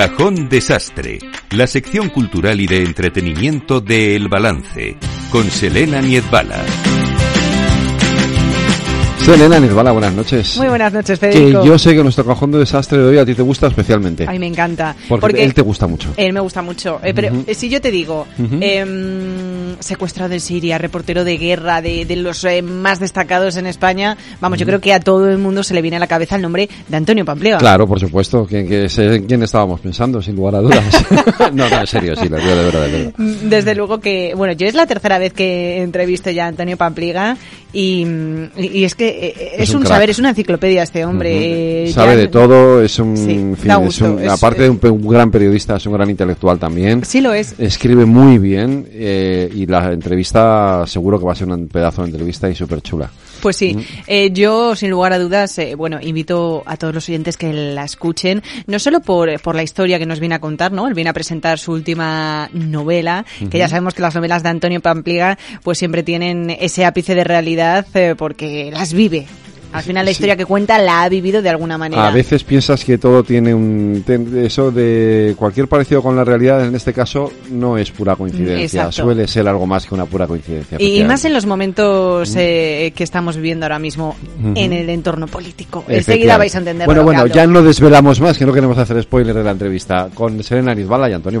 Cajón Desastre, la sección cultural y de entretenimiento de El Balance, con Selena Niezbala. Selena Nirvana, buenas noches. Muy buenas noches, Federico. Que yo sé que nuestro cajón de desastre de hoy a ti te gusta especialmente. A mí me encanta. Porque, él te gusta mucho. Él me gusta mucho. Eh, pero eh, si yo te digo, em, secuestrado en Siria, reportero de guerra, de, los eh, más destacados en España, vamos, yo creo que a todo el mundo se le viene a la cabeza el nombre de Antonio Pamplea. Claro, por supuesto. ¿Quién, que quién estábamos pensando, sin lugar a dudas? no, no, en serio, sí, lo digo de verdad, de verdad. Desde luego que, bueno, yo es la tercera vez que entrevisto ya a Antonio Pampliga y, y es que es, un, saber, es una enciclopedia este hombre. Eh, Sabe de todo, es un, aparte de un, gran periodista, es un gran intelectual también. Sí lo es. Escribe muy bien eh, y la entrevista seguro que va a ser un pedazo de entrevista y súper chula. Pues sí, eh, yo sin lugar a dudas, bueno, invito a todos los oyentes que la escuchen, no solo por, por la historia que nos viene a contar, ¿no? Él viene a presentar su última novela, que ya sabemos que las novelas de Antonio Pampliga pues siempre tienen ese ápice de realidad porque las vive, al final la historia que cuenta la ha vivido de alguna manera. A veces piensas que todo tiene un... eso de cualquier parecido con la realidad, en este caso, no es pura coincidencia. Suele ser algo más que una pura coincidencia. Y, más en los momentos eh, que estamos viviendo ahora mismo en el entorno político. Enseguida vais a entender. Bueno, bueno, ya no desvelamos más, que no queremos hacer spoiler de la entrevista, con Serena Nizbala y Antonio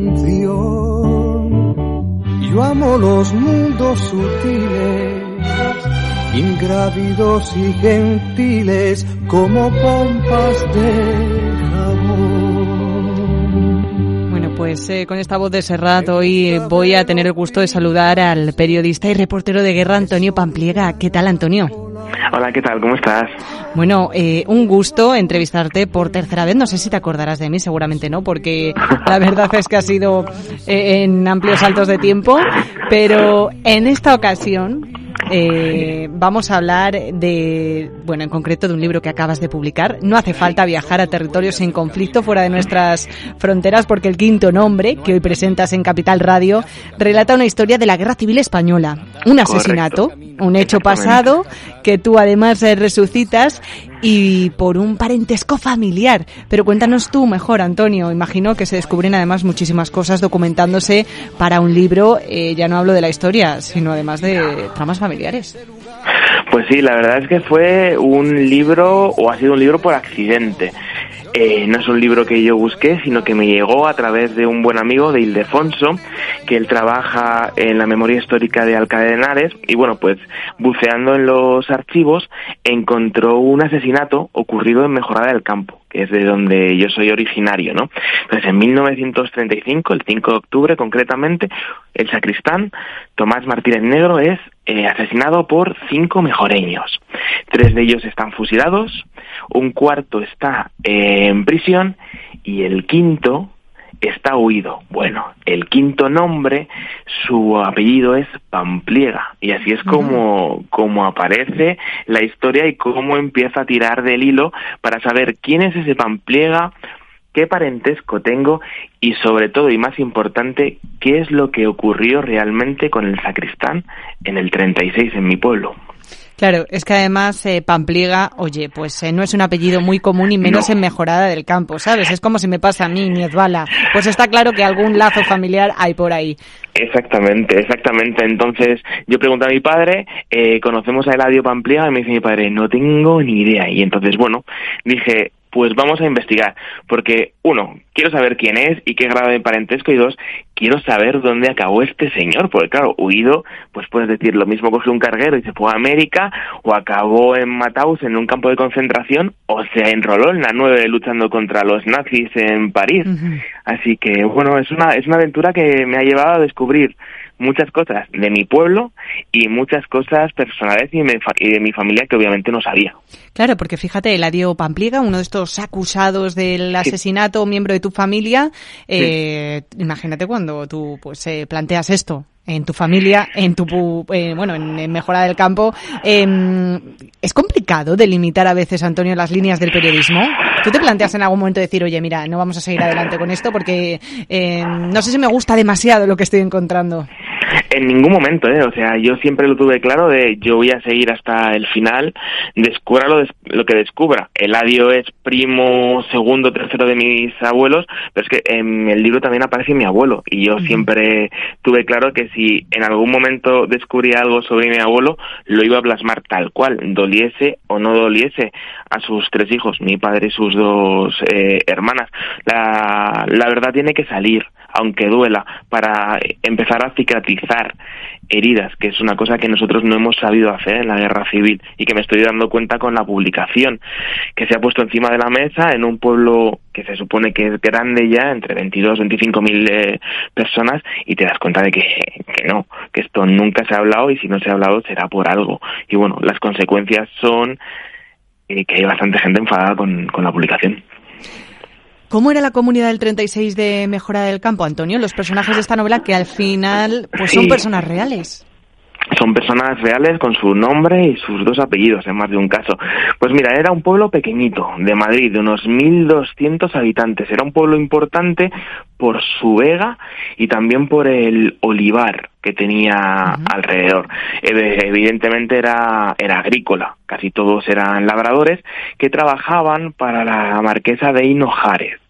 Yo amo los mundos sutiles ingrávidos y gentiles como pompas de pues eh, con esta voz de Serrat hoy voy a tener el gusto de saludar al periodista y reportero de guerra Antonio Pampliega. ¿Qué tal, Antonio? Hola, ¿qué tal? ¿Cómo estás? Bueno, eh, un gusto entrevistarte por tercera vez. No sé si te acordarás de mí, seguramente no, porque la verdad es que ha sido eh, en amplios saltos de tiempo. Pero en esta ocasión eh, vamos a hablar de, bueno, en concreto de un libro que acabas de publicar. No hace falta viajar a territorios en conflicto fuera de nuestras fronteras porque el quinto nombre que hoy presentas en Capital Radio relata una historia de la Guerra Civil Española. Un asesinato, un hecho pasado que tú además resucitas y por un parentesco familiar. Pero cuéntanos tú mejor, Antonio. Imagino que se descubren además muchísimas cosas documentándose para un libro. Eh, ya no hablo de la historia, sino además de tramas familiares. Pues sí, la verdad es que fue un libro, o ha sido un libro por accidente. Eh, no es un libro que yo busqué, sino que me llegó a través de un buen amigo de Ildefonso, que él trabaja en la memoria histórica de Alcalá de Henares, y bueno, pues buceando en los archivos encontró un asesinato ocurrido en Mejorada del Campo, que es de donde yo soy originario, ¿no? Entonces, en 1935, el 5 de octubre concretamente, el sacristán Tomás Martínez Negro es eh, asesinado por cinco mejoreños. Tres de ellos están fusilados, un cuarto está eh, en prisión y el quinto está huido. Bueno, el quinto nombre, su apellido es Pampliega y así es como, como aparece la historia y cómo empieza a tirar del hilo para saber quién es ese Pampliega, qué parentesco tengo y sobre todo y más importante, qué es lo que ocurrió realmente con el sacristán en el 36 en mi pueblo. Claro, es que además eh, Pampliega, oye, pues eh, no es un apellido muy común y menos en Mejorada del Campo, ¿sabes? Es como si me pasa a mí, Niezbala. Pues está claro que algún lazo familiar hay por ahí. Exactamente, exactamente. Entonces yo pregunté a mi padre, eh, ¿conocemos a Eladio Pampliega? Y me dice mi padre, no tengo ni idea. Y entonces, bueno, dije, pues vamos a investigar, porque uno, quiero saber quién es y qué grado de parentesco, y dos, quiero saber dónde acabó este señor, porque claro, huido, pues puedes decir lo mismo cogió un carguero y se fue a América, o acabó en Mataus en un campo de concentración, o se enroló en la 9 luchando contra los nazis en París. Así que bueno, es una, es una aventura que me ha llevado a descubrir muchas cosas de mi pueblo y muchas cosas personales y de mi familia que obviamente no sabía. Claro, porque fíjate, Eladio Pampliega, uno de estos acusados del asesinato, miembro de tu familia, eh, imagínate cuando tú pues eh, planteas esto en tu familia, en tu eh, bueno, en, Mejora del Campo. Em, ¿Es complicado delimitar a veces, Antonio, las líneas del periodismo? ¿Tú te planteas en algún momento decir, oye, mira, no vamos a seguir adelante con esto porque em, no sé si me gusta demasiado lo que estoy encontrando? En ningún momento, ¿eh? O sea, yo siempre lo tuve claro de yo voy a seguir hasta el final, descubra lo, lo que descubra. Eladio es primo, segundo, tercero de mis abuelos, pero es que en el libro también aparece mi abuelo y yo siempre tuve claro que si en algún momento descubría algo sobre mi abuelo, lo iba a plasmar tal cual, doliese o no doliese a sus tres hijos, mi padre y sus dos eh, hermanas. La, la verdad tiene que salir, aunque duela, para empezar a cicatrizar heridas, que es una cosa que nosotros no hemos sabido hacer en la guerra civil y que me estoy dando cuenta con la publicación, que se ha puesto encima de la mesa en un pueblo que se supone que es grande ya, entre 22 25 mil eh, personas, y te das cuenta de que, que no, que esto nunca se ha hablado y si no se ha hablado será por algo. Y bueno, las consecuencias son eh, que hay bastante gente enfadada con, con la publicación. ¿Cómo era la comunidad del 36 de Mejora del Campo, Antonio? Los personajes de esta novela que al final pues son personas reales son personas reales con su nombre y sus dos apellidos en más de un caso. Pues mira, era un pueblo pequeñito de Madrid, de unos 1.200 habitantes. Era un pueblo importante por su vega y también por el olivar que tenía alrededor. Evidentemente era, era agrícola, casi todos eran labradores que trabajaban para la marquesa de Hinojares.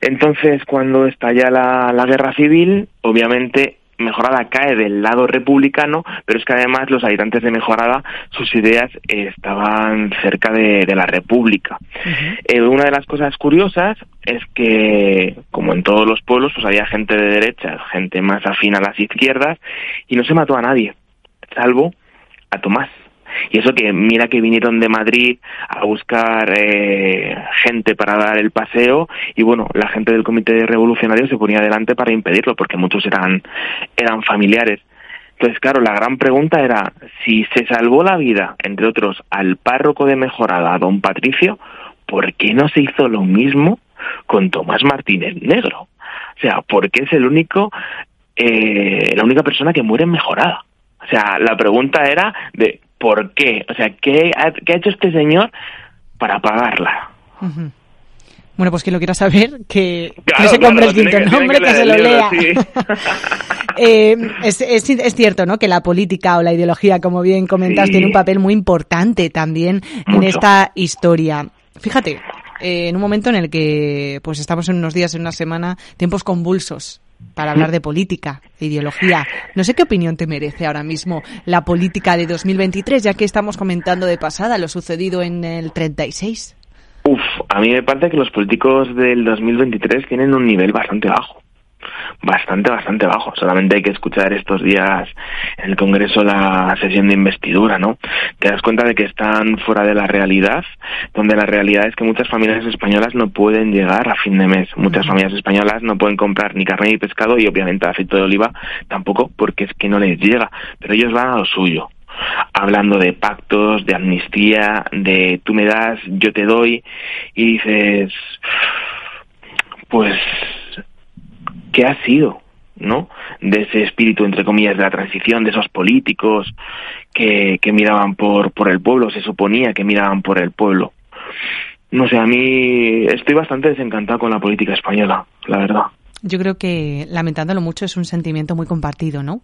Entonces, cuando estalla la, la guerra civil, obviamente Mejorada cae del lado republicano, pero es que además los habitantes de Mejorada, sus ideas estaban cerca de, la República. Eh, una de las cosas curiosas es que, como en todos los pueblos, pues había gente de derecha, gente más afín a las izquierdas, y no se mató a nadie, salvo a Tomás. Y eso que mira que vinieron de Madrid a buscar eh, gente para dar el paseo y bueno, la gente del comité revolucionario se ponía adelante para impedirlo porque muchos eran, eran familiares. Entonces, claro, la gran pregunta era si se salvó la vida, entre otros, al párroco de Mejorada, don Patricio, ¿por qué no se hizo lo mismo con Tomás Martínez Negro? O sea, ¿por qué es el único, eh, la única persona que muere en Mejorada? O sea, la pregunta era de ¿Por qué? O sea, ¿qué ha, qué ha hecho este señor para pagarla? Bueno, pues quien lo quiera saber, que, se compre el quinto nombre, que, se lo lea. Eh, es, es, cierto, ¿no? Que la política o la ideología, como bien comentas, tiene un papel muy importante también en esta historia. Fíjate, eh, en un momento en el que pues estamos en unos días, en una semana, tiempos convulsos para hablar de política, de ideología. No sé qué opinión te merece ahora mismo la política de 2023, ya que estamos comentando de pasada lo sucedido en el 36. Uf, a mí me parece que los políticos del 2023 tienen un nivel bastante bajo bastante, bastante bajo. Solamente hay que escuchar estos días en el Congreso la sesión de investidura, ¿no? Te das cuenta de que están fuera de la realidad, donde la realidad es que muchas familias españolas no pueden llegar a fin de mes. Muchas familias españolas no pueden comprar ni carne ni pescado y obviamente aceite de oliva tampoco porque es que no les llega. Pero ellos van a lo suyo hablando de pactos, de amnistía, de tú me das, yo te doy, y dices, pues qué ha sido, ¿no? De ese espíritu, entre comillas, de la transición, de esos políticos que, que miraban por, por el pueblo, se suponía que miraban por el pueblo. No sé, a mí estoy bastante desencantado con la política española, la verdad. Yo creo que, lamentándolo mucho, es un sentimiento muy compartido, ¿no?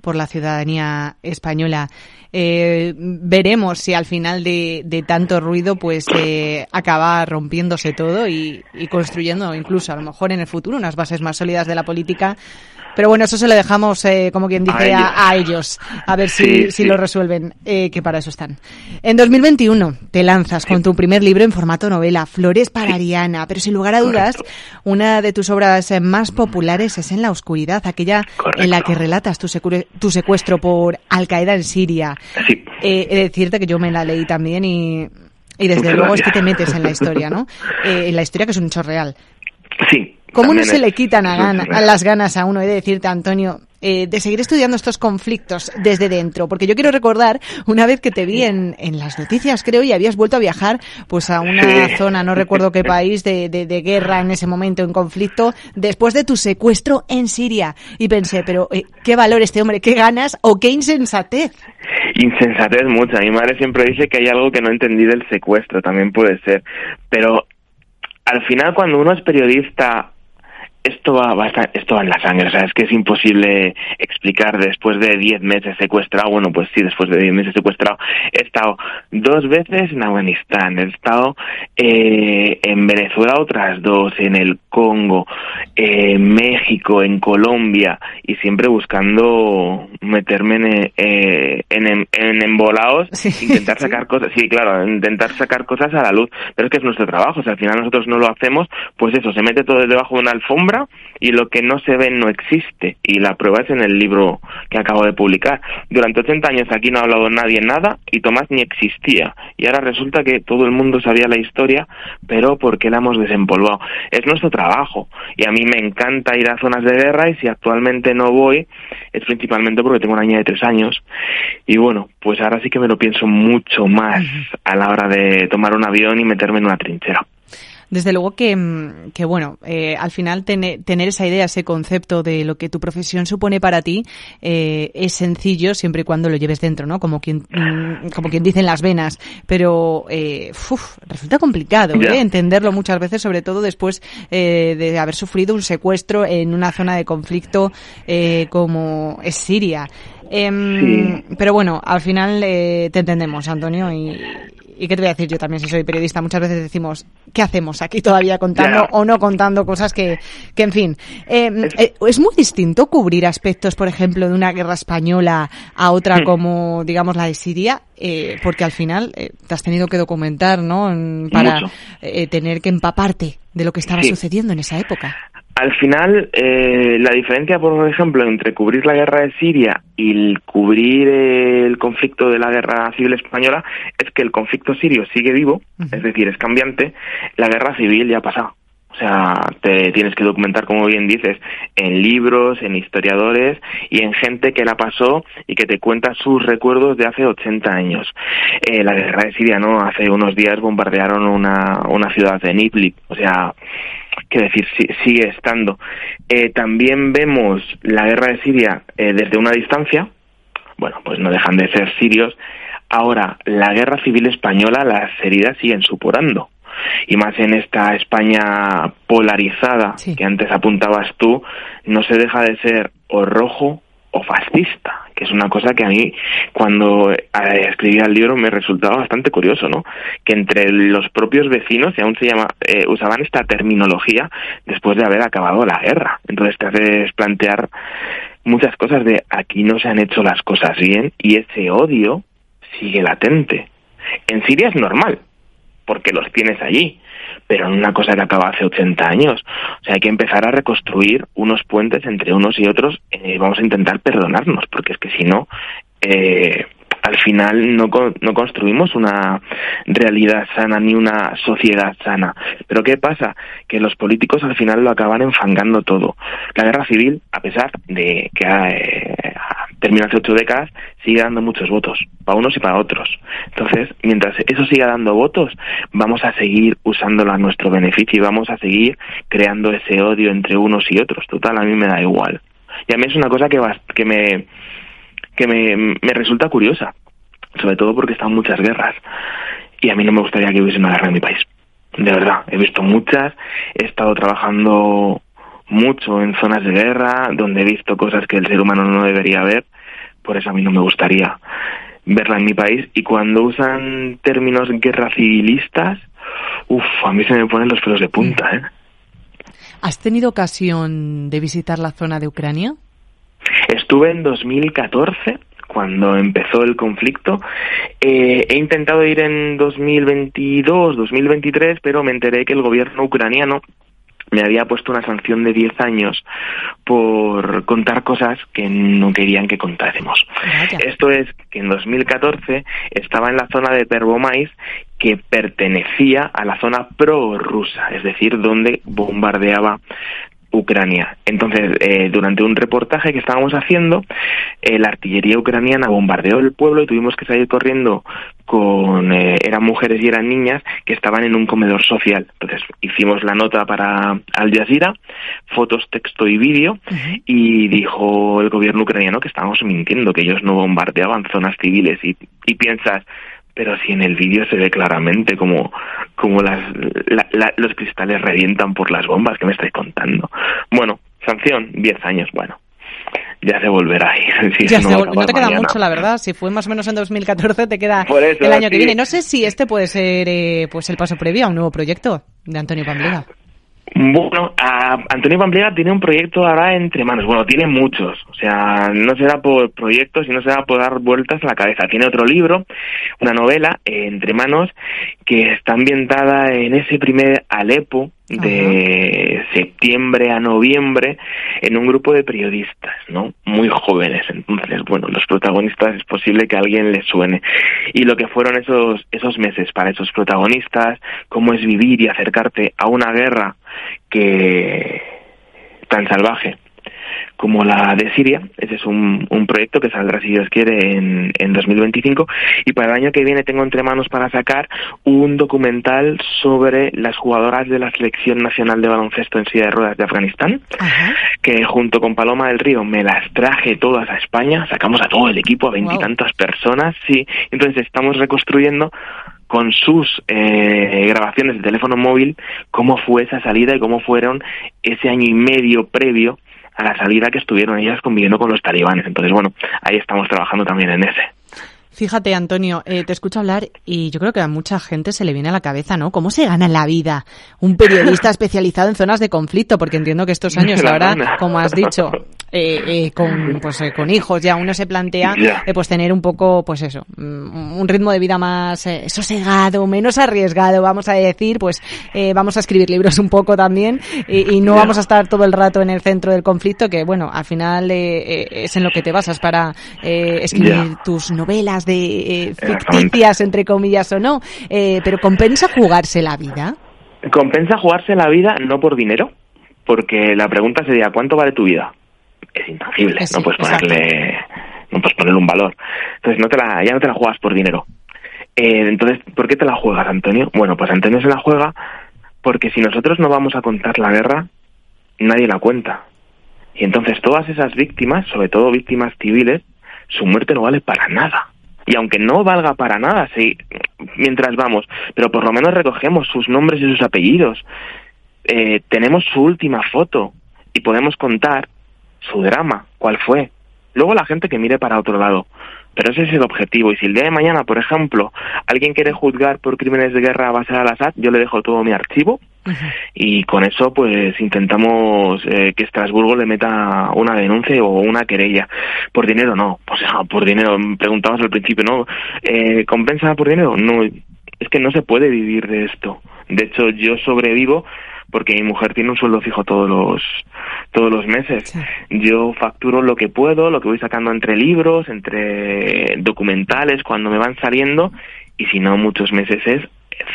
Por, la ciudadanía española. Eh, veremos si al final de, tanto ruido, pues eh, acaba rompiéndose todo y, construyendo, incluso a lo mejor en el futuro, unas bases más sólidas de la política Pero bueno, eso se lo dejamos, eh, como quien dice, a, ellos. a, ver si, si lo resuelven, eh, que para eso están. En 2021 te lanzas con tu primer libro en formato novela, Flores para Ariana, pero sin lugar a dudas, una de tus obras eh, más populares es En la oscuridad, aquella en la que relatas tu, tu secuestro por Al Qaeda en Siria. Sí. he de decirte que yo me la leí también y y desde luego es que te metes en la historia, ¿no? en la historia que es un hecho real. Sí, ¿Cómo no se le quitan a, las ganas a uno, he de decirte, Antonio, eh, de seguir estudiando estos conflictos desde dentro? Porque yo quiero recordar una vez que te vi en, en las noticias, creo, y habías vuelto a viajar pues a una zona, no recuerdo qué país, de, de, guerra en ese momento, en conflicto, después de tu secuestro en Siria. Y pensé, pero eh, qué valor este hombre, qué ganas o qué insensatez. Insensatez mucha. Mi madre siempre dice que hay algo que no entendí del secuestro, también puede ser. Pero al final cuando uno es periodista esto va, va esto va en la sangre, o sea, es que es imposible explicar después de 10 meses secuestrado, bueno, pues sí, después de 10 meses secuestrado, he estado dos veces en Afganistán, he estado eh, en Venezuela otras dos, en el Congo, en México, en Colombia, y siempre buscando meterme en, eh, en, en, embolados, intentar sacar cosas, sí, claro, intentar sacar cosas a la luz, pero es que es nuestro trabajo, o sea, al final nosotros no lo hacemos, pues eso, se mete todo debajo de una alfombra, y lo que no se ve no existe. Y la prueba es en el libro que acabo de publicar. Durante 80 años aquí no ha hablado nadie nada y Tomás ni existía. Y ahora resulta que todo el mundo sabía la historia, pero porque la hemos desempolvado? Es nuestro trabajo. Y a mí me encanta ir a zonas de guerra y si actualmente no voy es principalmente porque tengo una niña de tres años. Y bueno, pues ahora sí que me lo pienso mucho más a la hora de tomar un avión y meterme en una trinchera. Desde luego que, mm, que bueno, eh, al final tener esa idea, ese concepto de lo que tu profesión supone para ti eh, es sencillo siempre y cuando lo lleves dentro, ¿no? Como quien, mm, como quien dice en las venas. Pero eh, resulta complicado ¿eh? entenderlo muchas veces, sobre todo después eh, de haber sufrido un secuestro en una zona de conflicto eh, como es Siria. Eh, Pero bueno, al final eh, te entendemos, Antonio, y, y qué te voy a decir yo también si soy periodista, muchas veces decimos, ¿qué hacemos aquí todavía contando o no contando cosas que, que en fin? Eh, eh, es muy distinto cubrir aspectos, por ejemplo, de una guerra española a otra hmm. como, digamos, la de Siria, eh, porque al final te has tenido que documentar, ¿no? Para tener que empaparte de lo que estaba sucediendo en esa época. Al final, eh, la diferencia, por ejemplo, entre cubrir la guerra de Siria y cubrir el conflicto de la guerra civil española es que el conflicto sirio sigue vivo, es decir, es cambiante, la guerra civil ya ha pasado. O sea, te tienes que documentar, como bien dices, en libros, en historiadores y en gente que la pasó y que te cuenta sus recuerdos de hace 80 años. Eh, la guerra de Siria, ¿no? Hace unos días bombardearon una, una ciudad de Idlib. O sea, que decir, sigue estando. Eh, también vemos la guerra de Siria eh, desde una distancia, bueno, pues no dejan de ser sirios. Ahora, la guerra civil española, las heridas siguen supurando. Y más en esta España polarizada que antes apuntabas tú, no se deja de ser o rojo o fascista, es una cosa que a mí cuando eh, escribía el libro me resultaba bastante curioso, ¿no? Que entre los propios vecinos, y aún se llama, eh, usaban esta terminología después de haber acabado la guerra. Entonces te haces plantear muchas cosas de aquí no se han hecho las cosas bien y ese odio sigue latente. En Siria es normal, porque los tienes allí pero en una cosa que acaba hace 80 años. O sea, hay que empezar a reconstruir unos puentes entre unos y otros y vamos a intentar perdonarnos, porque es que si no, eh, al final no, no construimos una realidad sana ni una sociedad sana. Pero ¿qué pasa? Que los políticos al final lo acaban enfangando todo. La guerra civil, a pesar de que eh, termina hace ocho décadas, sigue dando muchos votos, para unos y para otros. Entonces, mientras eso siga dando votos, vamos a seguir usándolo a nuestro beneficio y vamos a seguir creando ese odio entre unos y otros. Total, a mí me da igual. Y a mí es una cosa que, que me que me, me resulta curiosa, sobre todo porque están muchas guerras y a mí no me gustaría que hubiese una guerra en mi país. De verdad, he visto muchas, he estado trabajando mucho en zonas de guerra, donde he visto cosas que el ser humano no debería ver, por eso a mí no me gustaría verla en mi país. Y cuando usan términos guerra civilistas, uff, a mí se me ponen los pelos de punta, ¿eh? ¿Has tenido ocasión de visitar la zona de Ucrania? Estuve en 2014 cuando empezó el conflicto. Eh, he intentado ir en 2022, 2023, pero me enteré que el gobierno ucraniano me había puesto una sanción de 10 años por contar cosas que no querían que contásemos. Esto es que en 2014 estaba en la zona de Pervomais que pertenecía a la zona prorrusa, es decir, donde bombardeaba Ucrania. Entonces, eh, durante un reportaje que estábamos haciendo, eh, la artillería ucraniana bombardeó el pueblo y tuvimos que salir corriendo con, eh, eran mujeres y eran niñas que estaban en un comedor social. Entonces, hicimos la nota para Al Jazeera, fotos, texto y vídeo, y dijo el gobierno ucraniano que estábamos mintiendo, que ellos no bombardeaban zonas civiles. Y, y piensas, pero si en el vídeo se ve claramente como, como las, los cristales revientan por las bombas que me estáis contando. Bueno, sanción, 10 años, bueno. Ya se volverá a ir. no, te queda mucho, la verdad. Si fue más o menos en 2014, te queda el año que viene. No sé si este puede ser eh, pues el paso previo a un nuevo proyecto de Antonio Pamplona. Bueno, Antonio Pamplona tiene un proyecto ahora entre manos. Bueno, tiene muchos. O sea, no será por proyectos y no será por dar vueltas a la cabeza. Tiene otro libro, una novela eh, entre manos, que está ambientada en ese primer Alepo de septiembre a noviembre en un grupo de periodistas, ¿no? Muy jóvenes. Entonces, bueno, los protagonistas es posible que a alguien les suene. Y lo que fueron esos, esos meses para esos protagonistas, cómo es vivir y acercarte a una guerra que tan salvaje como la de Siria. Ese es un, un proyecto que saldrá, si Dios quiere, en, en 2025. Y para el año que viene tengo entre manos para sacar un documental sobre las jugadoras de la Selección Nacional de Baloncesto en silla de ruedas de Afganistán, que junto con Paloma del Río me las traje todas a España. Sacamos a todo el equipo, a veintitantas personas, sí. Entonces estamos reconstruyendo con sus eh, grabaciones de teléfono móvil cómo fue esa salida y cómo fueron ese año y medio previo a la salida que estuvieron ellas conviviendo con los talibanes. Entonces, bueno, ahí estamos trabajando también en ese. Fíjate, Antonio, eh, te escucho hablar y yo creo que a mucha gente se le viene a la cabeza, ¿no? ¿Cómo se gana la vida un periodista especializado en zonas de conflicto? Porque entiendo que estos años ahora, como has dicho, eh, eh, con, pues, eh, con hijos ya uno se plantea eh, pues tener un poco, pues eso, mm, un ritmo de vida más sosegado, menos arriesgado, vamos a decir, pues vamos a escribir libros un poco también y, y no vamos a estar todo el rato en el centro del conflicto, que bueno, al final es en lo que te basas para escribir tus novelas de ficticias, entre comillas o no, pero ¿compensa jugarse la vida? ¿Compensa jugarse la vida no por dinero? Porque la pregunta sería, ¿cuánto vale tu vida? es intangible, no puedes ponerle no puedes ponerle un valor. Entonces no te la, ya no te la juegas por dinero. Eh, entonces, ¿por qué te la juegas, Antonio? Bueno, pues Antonio se la juega porque si nosotros no vamos a contar la guerra, nadie la cuenta. Y entonces todas esas víctimas, sobre todo víctimas civiles, su muerte no vale para nada. Y aunque no valga para nada, sí, mientras vamos, pero por lo menos recogemos sus nombres y sus apellidos, eh, tenemos su última foto y podemos contar su drama, cuál fue. Luego la gente que mire para otro lado. Pero ese es el objetivo. Y si el día de mañana, por ejemplo, alguien quiere juzgar por crímenes de guerra a base de Al-Assad, yo le dejo todo mi archivo y con eso pues intentamos eh, que Estrasburgo le meta una denuncia o una querella. Por dinero no. O sea, por dinero. Preguntabas al principio, ¿no? Eh, ¿Compensa por dinero? No. Es que no se puede vivir de esto. De hecho, yo sobrevivo porque mi mujer tiene un sueldo fijo todos los todos los meses. Yo facturo lo que puedo, lo que voy sacando entre libros, entre documentales cuando me van saliendo y si no muchos meses es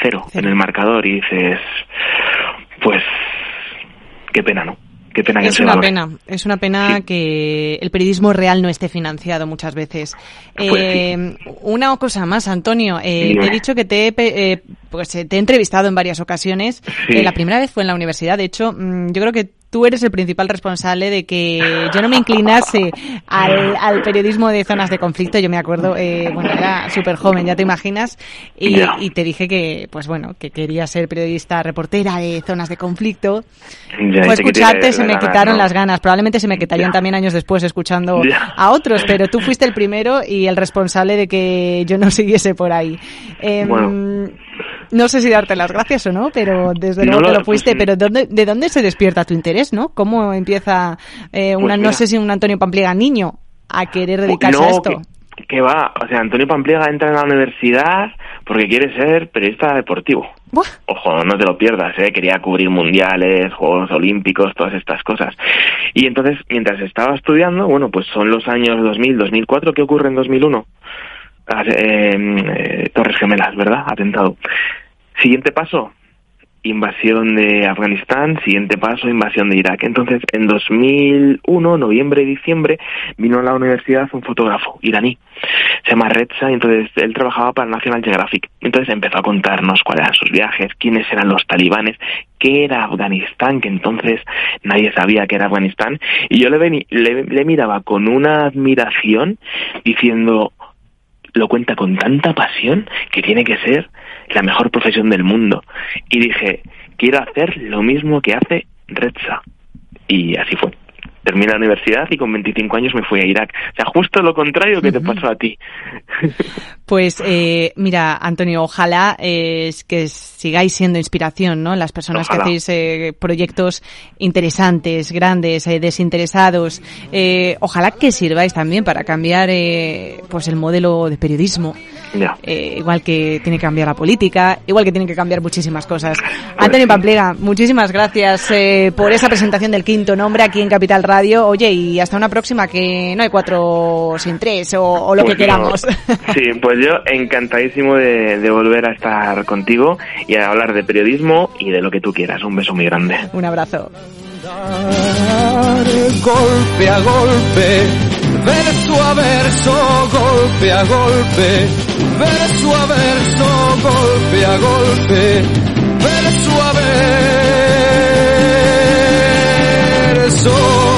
cero, en el marcador y dices pues qué pena, ¿no? Qué pena es una pena, es una pena que el periodismo real no esté financiado muchas veces. Pues eh, una cosa más, Antonio, eh, te he dicho que te he, eh, pues, te he entrevistado en varias ocasiones. la primera vez fue en la universidad, de hecho, mm, yo creo que tú eres el principal responsable de que yo no me inclinase al, periodismo de zonas de conflicto. Yo me acuerdo, eh, bueno, era súper joven, ya te imaginas, y, te dije que, pues bueno, que quería ser periodista, reportera de zonas de conflicto. Fue escucharte, se me quitaron las ganas. Probablemente se me quitarían también años después escuchando a otros, pero tú fuiste el primero y el responsable de que yo no siguiese por ahí. Em, no sé si darte las gracias o no, pero desde luego no lo, fuiste. pero ¿dónde, ¿de dónde se despierta tu interés, no? ¿Cómo empieza eh, una, pues no sé si un Antonio Pampliega niño a querer dedicarse a esto? Que, va, o sea, Antonio Pampliega entra en la universidad porque quiere ser periodista deportivo. Ojo, no te lo pierdas, ¿eh? quería cubrir mundiales, Juegos Olímpicos, todas estas cosas. Y entonces, mientras estaba estudiando, bueno, pues son los años 2000, 2004, ¿qué ocurre en 2001? Ah, eh, eh, Torres Gemelas, ¿verdad? Atentado. Siguiente paso, invasión de Afganistán, siguiente paso, invasión de Irak. Entonces, en 2001, noviembre y diciembre, vino a la universidad un fotógrafo iraní, se llama Reza, y entonces él trabajaba para National Geographic. Entonces empezó a contarnos cuáles eran sus viajes, quiénes eran los talibanes, qué era Afganistán, que entonces nadie sabía que era Afganistán, y yo le, le, le miraba con una admiración, diciendo, lo cuenta con tanta pasión que tiene que ser la mejor profesión del mundo. Y dije, quiero hacer lo mismo que hace Redza. Y así fue terminé la universidad y con 25 años me fui a Irak. O sea, justo lo contrario que te pasó a ti. Pues eh, mira, Antonio, ojalá eh, que sigáis siendo inspiración, ¿no? Las personas que hacéis eh, proyectos interesantes, grandes, eh, desinteresados. Eh, ojalá que sirváis también para cambiar eh, pues el modelo de periodismo. Igual que tiene que cambiar la política, igual que tienen que cambiar muchísimas cosas. Pues Antonio Pampliega, muchísimas gracias eh, por esa presentación del quinto nombre aquí en Capital Radio. Oye, y hasta una próxima que no hay cuatro sin tres o, lo pues que queramos. Sí, pues yo encantadísimo de, de volver a estar contigo y a hablar de periodismo y de lo que tú quieras. Un beso muy grande. Un abrazo. Golpe a golpe, verso a verso, golpe a golpe, verso a verso, golpe a golpe, verso a verso.